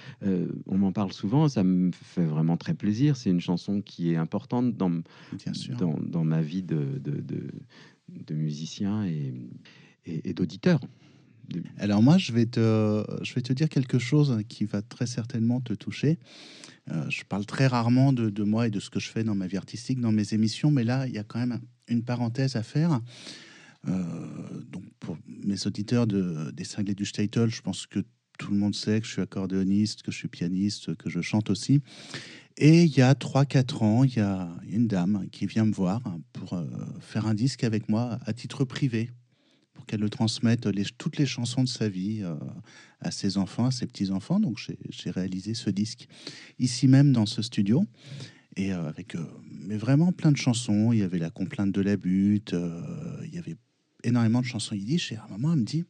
on m'en parle souvent, ça me fait vraiment très plaisir. C'est une chanson qui est importante dans Bien sûr. dans, dans ma vie de de, de, de musicien et, et, et d'auditeur. Alors moi, je vais, te, je vais te dire quelque chose qui va très certainement te toucher. Euh, je parle très rarement de, de moi et de ce que je fais dans ma vie artistique, dans mes émissions, mais là, il y a quand même une parenthèse à faire. Euh, donc pour mes auditeurs de, des cinglés du Statel, je pense que tout le monde sait que je suis accordéoniste, que je suis pianiste, que je chante aussi. Et il y a 3-4 ans, il y a une dame qui vient me voir pour euh, faire un disque avec moi à titre privé. pour qu'elle le transmette toutes les chansons de sa vie euh, à ses enfants, à ses petits-enfants. Donc j'ai- réalisé ce disque ici même dans ce studio. Et euh, avec mais vraiment plein de chansons. Il y avait La complainte de la butte, il y avait énormément de chansons yiddish. Et à un moment, elle me dit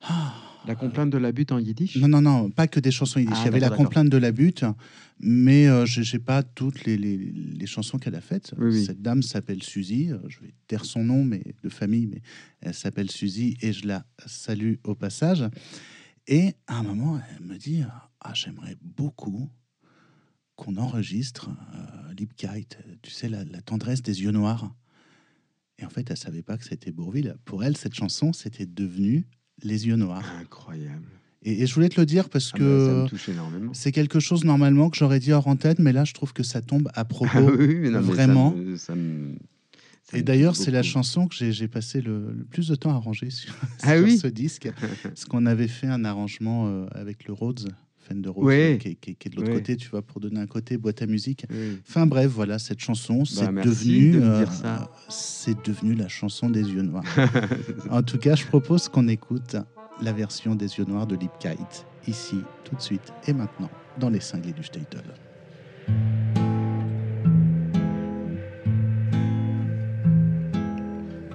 <gasps> La complainte de la butte en yiddish? Non, non, non, pas que des chansons yiddish. Ah, il y avait la complainte de la butte, mais euh, je n'ai pas toutes les, les- les chansons qu'elle a faites. Oui, oui. Cette dame s'appelle Suzy. euh, Je vais taire son nom mais de famille, mais elle s'appelle Suzy et je la salue au passage. Et à un moment, elle me dit Ah, j'aimerais beaucoup qu'on enregistre euh, Lipkite, tu sais, la, la tendresse des yeux noirs. Et en fait, elle savait pas que c'était Bourville. Pour elle, cette chanson, c'était devenu Les yeux noirs. Incroyable. Et, et je voulais te le dire parce Ah bah, que énormément. c'est quelque chose normalement que j'aurais dit hors antenne, mais là je trouve que ça tombe à propos. Ah oui, mais non, mais ça vraiment. me- ça me- ça Et d'ailleurs, c'est la chanson que j'ai passé le, le plus de temps à arranger sur, Ah sur oui ce disque. parce qu'on avait fait un arrangement euh, avec le Rhodes, Rhodes, Ouais. euh, qui, est- qui est- qui est de l'autre côté, tu vois, pour donner un côté boîte à musique. Oui. Enfin bref, voilà, cette chanson, c'est Bah, merci devenu, de euh, c'est devenu la chanson des yeux noirs. <laughs> en tout cas, je propose qu'on écoute la version des yeux noirs de Lipkite, ici, tout de suite et maintenant, dans les cinglés du Statel.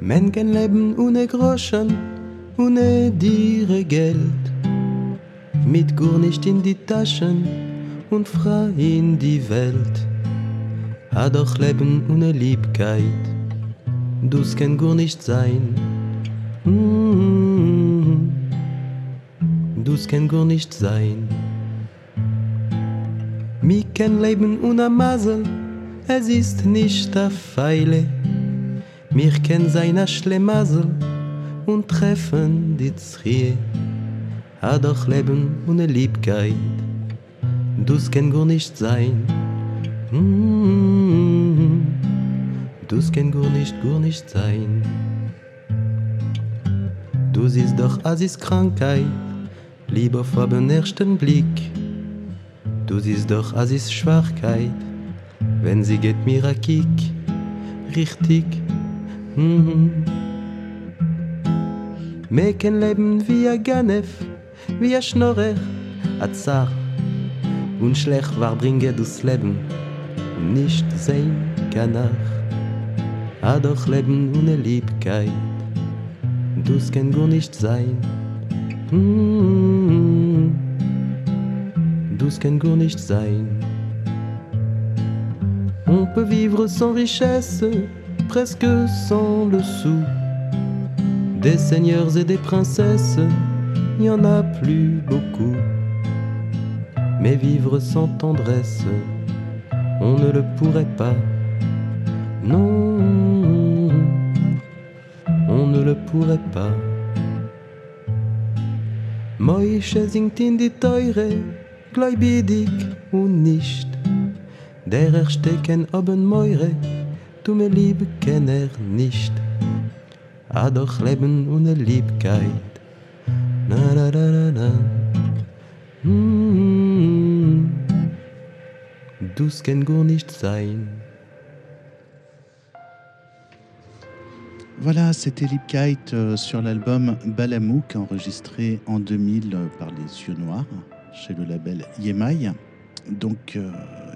Men Leben ohne Groschen, ohne dire Geld. Mit Gur nicht in die Taschen und frei in die Welt. Ha doch Leben ohne Liebkeit, dus kann Gur nicht sein. Mm, Dus kann Gur nicht sein. Mi kein Leben ohne Masel, es ist nicht a Feile. Mir ken sein a Schlemasel und treffen die Zrie. Ha doch Leben ohne Liebkeit, dus ken gur nicht sein. Mm, Dus ken gur nicht, gur nicht sein. Du siehst doch, as is Krankheit, lieber vor den ersten Blick. Du siehst doch, as is Schwachkeit, wenn sie geht mir a Kick. Richtig, Mhm. Me kein Leben wie a Ganef, wie a Schnorrer, a Zar. Und schlecht war bringe das Leben, nicht sein Kanach. A doch Leben ohne Liebkeit, dus kann gar nicht sein. Dus kann gar nicht sein. On peut vivre sans richesse, presque sans le sou. Des seigneurs et des princesses, il en a plus beaucoup. Mais vivre sans tendresse, on ne le pourrait pas. Non, on ne le pourrait pas. Moische singt in die Teure, gläubig und nicht. Der erstecken oben Meure, du mir lieb kenn er nicht. A doch Leben ohne Liebkeit. Mm. Gar nicht sein. Voilà, c'était Lipkite euh, sur l'album Balamouk, enregistré en 2000 euh, par les Yeux Noirs, chez le label Yemai. Donc, euh,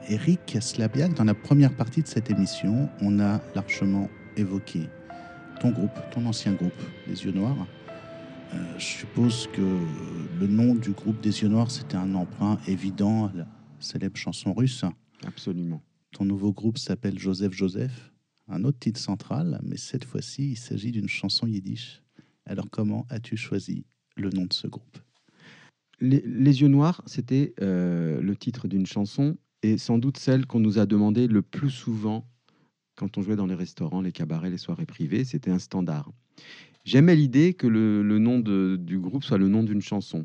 Eric Slabiak, dans la première partie de cette émission, on a largement évoqué ton groupe, ton ancien groupe, les Yeux Noirs. Euh, je suppose que le nom du groupe des Yeux Noirs, c'était un emprunt évident à la célèbre chanson russe. Absolument. Ton nouveau groupe s'appelle Joseph Joseph, un autre titre central, mais cette fois-ci, il s'agit d'une chanson yiddish. Alors comment as-tu choisi le nom de ce groupe? Les, Les yeux noirs, c'était euh, le titre d'une chanson et sans doute celle qu'on nous a demandé le plus souvent quand on jouait dans les restaurants, les cabarets, les soirées privées. C'était un standard. J'aimais l'idée que le, nom du groupe soit le nom d'une chanson.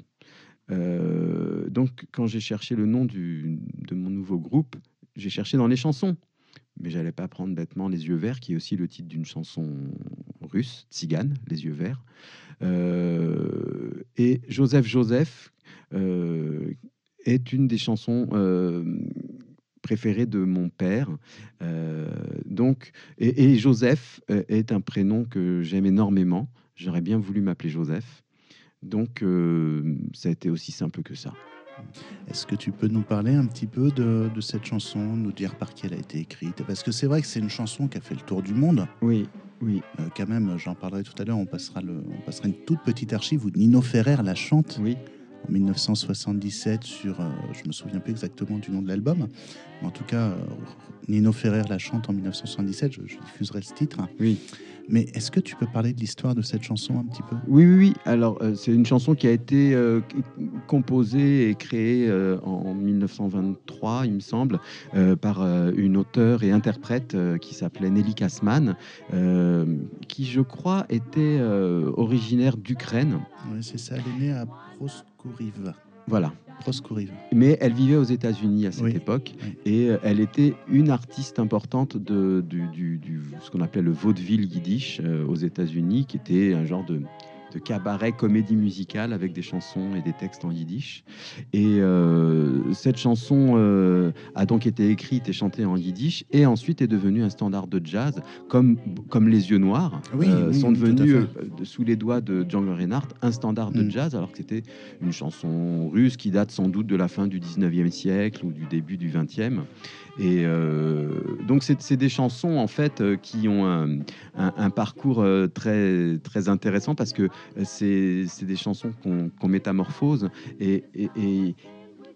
Euh, donc, quand j'ai cherché le nom de mon nouveau groupe, j'ai cherché dans les chansons. Mais j'allais pas prendre bêtement Les Yeux Verts, qui est aussi le titre d'une chanson russe, tzigane, Les Yeux Verts. Euh, et Joseph Joseph euh, est une des chansons préféré de mon père. Euh, donc, et, et Joseph euh, est un prénom que j'aime énormément. J'aurais bien voulu m'appeler Joseph. Donc, euh, ça a été aussi simple que ça. Est-ce que tu peux nous parler un petit peu de, de cette chanson, nous dire par qui elle a été écrite? Parce que c'est vrai que c'est une chanson qui a fait le tour du monde. Oui, oui, Euh, quand même, j'en parlerai tout à l'heure, on passera, le, on passera une toute petite archive où Nino Ferrer la chante oui. En 1977 sur, euh, je me souviens plus exactement du nom de l'album, mais en tout cas, euh, Nino Ferrer la chante en 1977, je, je diffuserai ce titre. Oui. Mais est-ce que tu peux parler de l'histoire de cette chanson un petit peu? Oui, oui, oui. Alors, euh, c'est une chanson qui a été euh, composée et créée euh, en 1923, il me semble, par une auteure et interprète qui s'appelait Nelly Kassman, qui, je crois, était originaire d'Ukraine. Oui, c'est ça, elle est née à Voilà. Mais elle vivait aux États-Unis à cette Oui, époque oui. et euh, elle était une artiste importante de du, du- du- ce qu'on appelait le vaudeville yiddish euh, aux États-Unis, qui était un genre de, de cabaret comédie musicale avec des chansons et des textes en yiddish. Et euh, cette chanson euh, a donc été écrite et chantée en yiddish et ensuite est devenue un standard de jazz, comme, comme Les Yeux Noirs Oui, euh, oui, sont oui, devenus sous les doigts de Django Reinhardt un standard de Mm. jazz, alors que c'était une chanson russe qui date sans doute de la fin du 19e siècle ou du début du 20e. Et donc, c'est des chansons en fait qui ont un, un- un parcours très, très intéressant parce que c'est c'est des chansons qu'on métamorphose et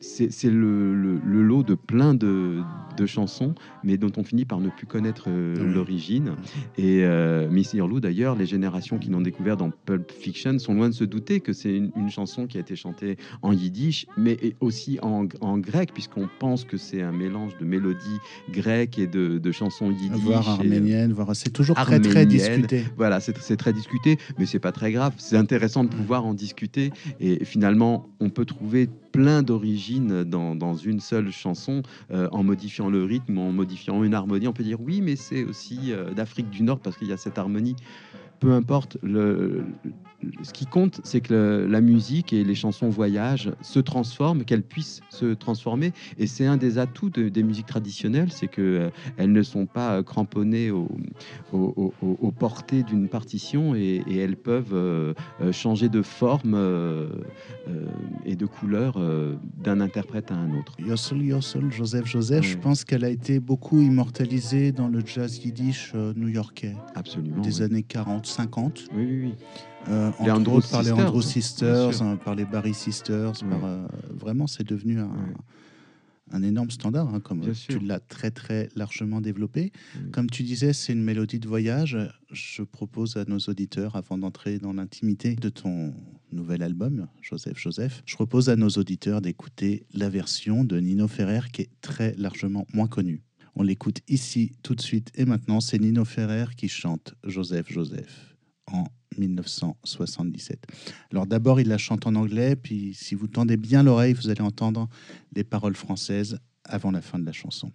c'est le, le- le lot de plein de, de chansons, mais dont on finit par ne plus connaître euh, Oui. l'origine. Et euh, Miss Irlou, d'ailleurs, les générations qui l'ont découvert dans Pulp Fiction sont loin de se douter que c'est une, une chanson qui a été chantée en yiddish, mais aussi en, en grec, puisqu'on pense que c'est un mélange de mélodies grecques et de, de chansons yiddish. Voire arménienne, voire c'est toujours très très discuté. voilà, c'est c'est très discuté, mais c'est pas très grave. C'est intéressant de pouvoir en discuter. Et finalement, on peut trouver plein d'origines dans, une seule chanson euh, en modifiant le rythme, en modifiant une harmonie. On peut dire oui, mais c'est aussi euh, d'Afrique du Nord parce qu'il y a cette harmonie. Peu importe, le- ce qui compte, c'est que le- la musique et les chansons voyagent, se transforment, qu'elles puissent se transformer. Et c'est un des atouts de- des musiques traditionnelles, c'est que euh, elles ne sont pas euh, cramponnées au, au- au- au- aux portées d'une partition et, et elles peuvent euh, changer de forme euh, et de couleur d'un interprète à un autre. Yossel Yossel, Joseph Joseph, je pense qu'elle a été beaucoup immortalisée dans le jazz yiddish new-yorkais Absolument. des oui. années 40, 50. Oui, oui, oui. Euh, Les entre autres par les Sisters, Andrew Sisters, sûr. hein, par les Barry Sisters. Par, euh, vraiment, c'est devenu un, énorme standard, hein, comme Bien tu sûr. l'as très très largement développé. Oui. Comme tu disais, c'est une mélodie de voyage. Je propose à nos auditeurs, avant d'entrer dans l'intimité de ton nouvel album, Joseph Joseph, je propose à nos auditeurs d'écouter la version de Nino Ferrer qui est très largement moins connue. On l'écoute ici tout de suite et maintenant. C'est Nino Ferrer qui chante Joseph Joseph en 1977. Alors d'abord, il la chante en anglais, puis si vous tendez bien l'oreille, vous allez entendre les paroles françaises avant la fin de la chanson.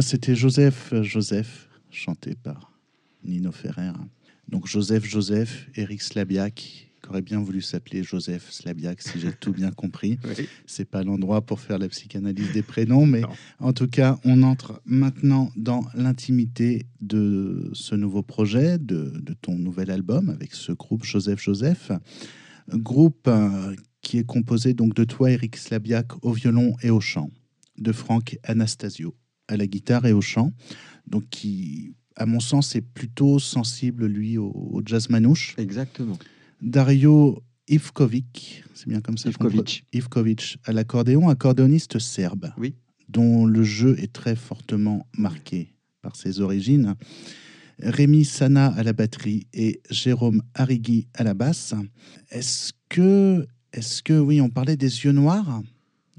Voilà, c'était Joseph euh, Joseph chanté par Nino Ferrer. Donc Joseph Joseph, Eric Slabiak, qui aurait bien voulu s'appeler Joseph Slabiak, si j'ai tout bien compris. <laughs> Oui. C'est pas l'endroit pour faire la psychanalyse des prénoms, mais Non. en tout cas, on entre maintenant dans l'intimité de ce nouveau projet, de, de ton nouvel album avec ce groupe Joseph Joseph. Groupe euh, qui est composé donc de toi, Eric Slabiak, au violon et au chant, de Franck Anastasio à la guitare et au chant, donc qui, à mon sens, est plutôt sensible, lui, au, au jazz manouche. Exactement. Dario Ivkovic, c'est bien comme ça Ivkovic. Ivkovic à l'accordéon, accordéoniste serbe, Oui. dont le jeu est très fortement marqué par ses origines. Rémi Sana à la batterie et Jérôme Arrigui à la basse. Est-ce que, est-ce que, oui, on parlait des yeux noirs,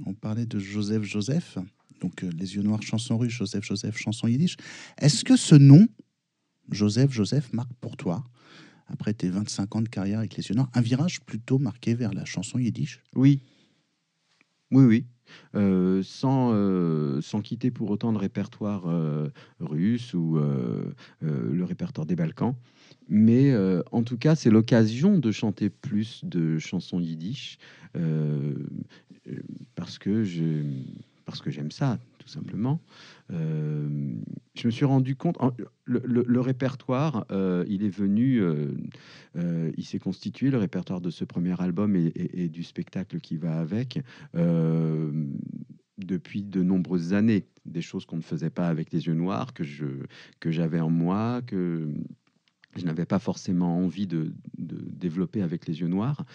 on parlait de Joseph Joseph, donc euh, les yeux noirs chanson russe, Joseph Joseph chanson yiddish. Est-ce que ce nom, Joseph Joseph, marque pour toi après tes 25 ans de carrière avec les yeux noirs, un virage plutôt marqué vers la chanson yiddish? Oui. Oui, oui. Euh, sans, euh, sans quitter pour autant le répertoire russe ou le répertoire des Balkans. Mais en tout cas, c'est l'occasion de chanter plus de chansons yiddish parce que je, parce que j'aime ça, tout simplement. Euh, je me suis rendu compte, le, répertoire, euh, il est venu, euh, il s'est constitué, le répertoire de ce premier album et, du spectacle qui va avec, depuis de nombreuses années. Des choses qu'on ne faisait pas avec les yeux noirs, que je que j'avais en moi, que je n'avais pas forcément envie de, développer avec les yeux noirs.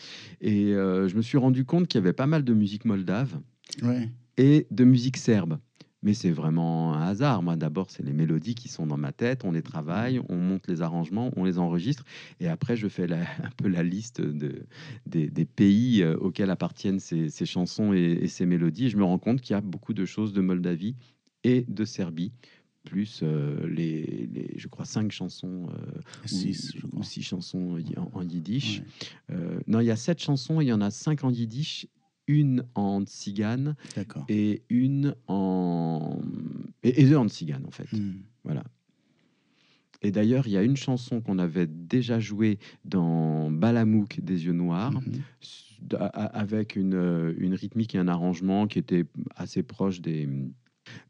Et je me suis rendu compte qu'il y avait pas mal de musique moldave Ouais. Et de musique serbe. Mais c'est vraiment un hasard. Moi, d'abord, c'est les mélodies qui sont dans ma tête. On les travaille, on monte les arrangements, on les enregistre. Et après, je fais la- <laughs> un peu la liste de, des, des pays euh, auxquels appartiennent ces, ces chansons et, et ces mélodies. Et je me rends compte qu'il y a beaucoup de choses de Moldavie et de Serbie, plus euh, les, les, je crois, cinq chansons euh, ou- Six, ou six chansons en, en yiddish. Ouais, Euh, non, il y a sept chansons, il y en a cinq en yiddish, une en tzigane et une en et, et deux en tzigane en fait. Hmm. Voilà. Et d'ailleurs, il y a une chanson qu'on avait déjà jouée dans Balamouk des yeux noirs, a- a- avec une, euh, une rythmique et un arrangement qui était assez proche des,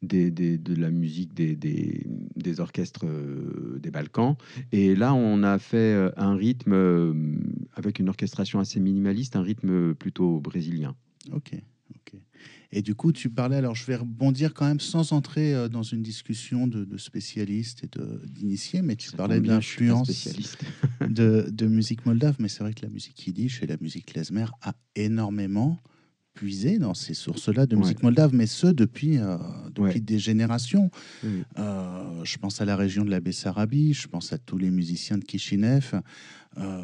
des, des- de la musique des, des, des orchestres euh, des Balkans. Et là, on a fait euh, un rythme avec une orchestration assez minimaliste, un rythme plutôt brésilien. Ok, ok. Et du coup, tu parlais, alors je vais rebondir quand même sans entrer euh, dans une discussion de, de spécialistes et d'initiés, mais tu parlais de l'influence de, de musique moldave, mais c'est vrai que la musique yiddish et la musique klezmer a énormément puisé dans ces sources-là de Ouais. musique moldave, mais ce depuis, euh, depuis Ouais. des générations. Oui. Euh, je pense à la région de la Bessarabie, je pense à tous les musiciens de Kishinev. Euh,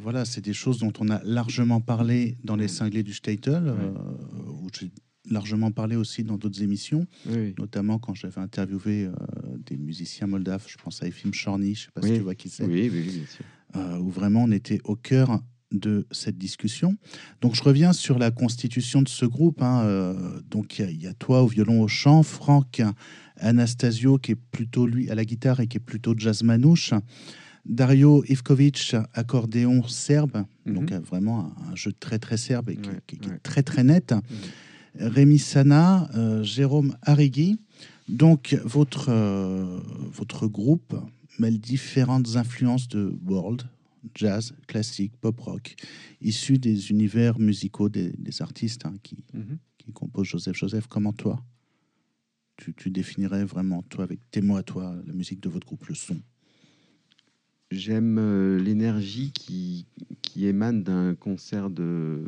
voilà, c'est des choses dont on a largement parlé dans les cinglés du Statel, euh, où j'ai largement parlé aussi dans d'autres émissions, Oui. notamment quand j'avais interviewé euh, des musiciens moldaves. Je pense à Efim Chorny, je sais pas Oui. si tu vois qui c'est Oui, où vraiment on était au cœur de cette discussion. Donc je reviens sur la constitution de ce groupe. hein, euh, donc il y y, a toi au violon au chant, Franck Anastasio qui est plutôt lui à la guitare et qui est plutôt jazz manouche, Dario Ivkovic accordéon serbe, donc Mhm. euh, vraiment un, jeu très très serbe et qui, Ouais, qui- qui est très très net. Rémi Sana, euh, Jérôme Arrigui. Donc votre, euh, votre groupe mêle différentes influences de world, jazz, classique, pop rock, issus des univers musicaux des, des artistes hein, qui, Mhm. qui composent Joseph Joseph. Comment toi? Tu, tu définirais vraiment, toi, avec tes mots à toi, la musique de votre groupe, le son? J'aime euh, l'énergie qui, qui émane d'un concert de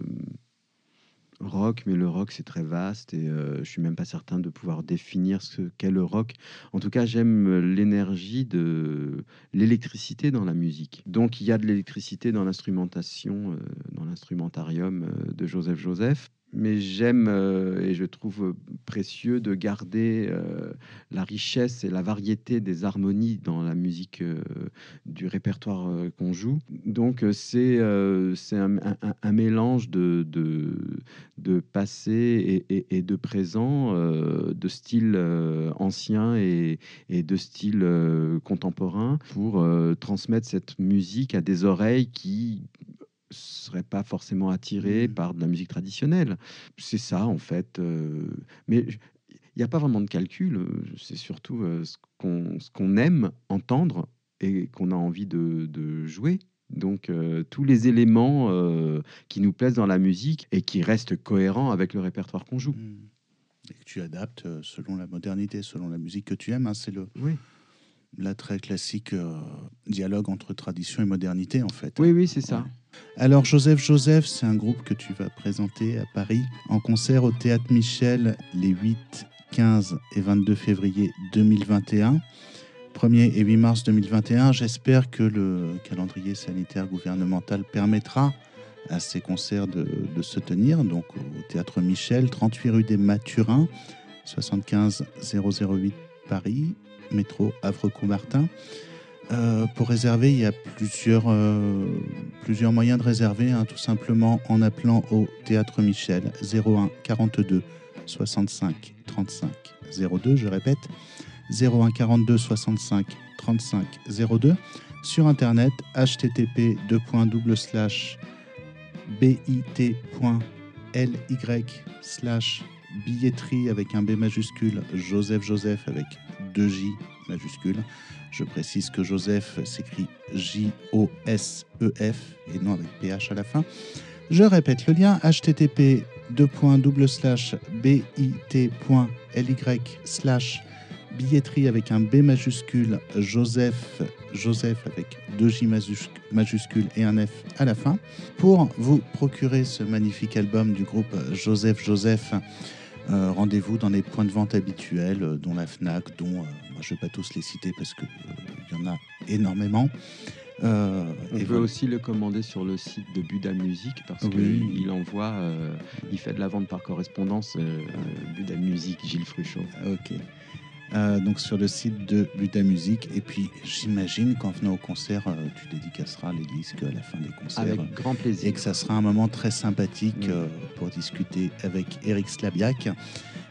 rock, mais le rock c'est très vaste et euh, je suis même pas certain de pouvoir définir ce qu'est le rock. En tout cas, j'aime l'énergie de l'électricité dans la musique. Donc il y a de l'électricité dans l'instrumentation, euh, dans l'instrumentarium euh, de Joseph Joseph. Mais j'aime euh, et je trouve précieux de garder euh, la richesse et la variété des harmonies dans la musique euh, du répertoire qu'on joue. Donc c'est un, mélange de, de, passé et, et, de présent, de style ancien et, et, de style contemporain pour transmettre cette musique à des oreilles qui serait pas forcément attiré mmh. par de la musique traditionnelle. C'est ça, en fait. Euh, mais il n'y a pas vraiment de calcul. Euh, c'est surtout euh, ce qu'on aime entendre et qu'on a envie de, jouer. Donc tous les éléments qui nous plaisent dans la musique et qui restent cohérents avec le répertoire qu'on joue. Mmh. Et que tu adaptes selon la modernité, selon la musique que tu aimes. Hein, c'est le, oui très classique dialogue entre tradition et modernité, en fait. Oui, oui, c'est ça. Alors Joseph Joseph, c'est un groupe que tu vas présenter à Paris en concert au Théâtre Michel les 8, 15 et 22 février 2021. 1er et 8 mars 2021. J'espère que le calendrier sanitaire gouvernemental permettra à ces concerts de, se tenir. Donc au Théâtre Michel, 38 rue des Mathurins, 75 008 Paris, métro Havre-Coumartin. Euh, pour réserver, il y a plusieurs, euh, plusieurs moyens de réserver, hein, tout simplement en appelant au Théâtre Michel 01 42 65 35 02, je répète, 01 42 65 35 02, sur internet http bit.ly slash billetterie avec un B majuscule, Joseph Joseph avec J majuscules je précise que Joseph s'écrit J-O-S-E-F et non avec PH à la fin. Je répète le lien http bit.ly slash billetterie avec un B majuscule Joseph Joseph avec deux J majuscules et un F à la fin pour vous procurer ce magnifique album du groupe Joseph Joseph euh, rendez-vous dans les points de vente habituels, euh, dont la FNAC, dont, euh, moi je ne vais pas tous les citer parce qu'il y en a énormément. On peut aussi le commander sur le site de Buda Music parce qu'il envoie, il fait de la vente par correspondance. Buda Music, Gilles Fruchot. Ok. Euh, donc sur le site de Buda Musique. Et puis j'imagine qu'en venant au concert, euh, tu dédicaceras les disques à la fin des concerts. Avec grand plaisir. Et que ça sera un moment très sympathique euh, pour discuter avec Eric Slabiak.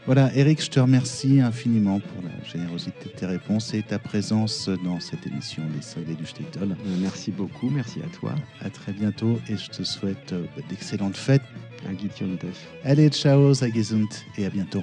Voilà, Eric, je te remercie infiniment pour la générosité de tes réponses et ta présence dans cette émission des Cinglés du Statel. Merci beaucoup, merci à toi. À très bientôt et je te souhaite d'excellentes fêtes. Allez, ciao, Zagezunt et à bientôt.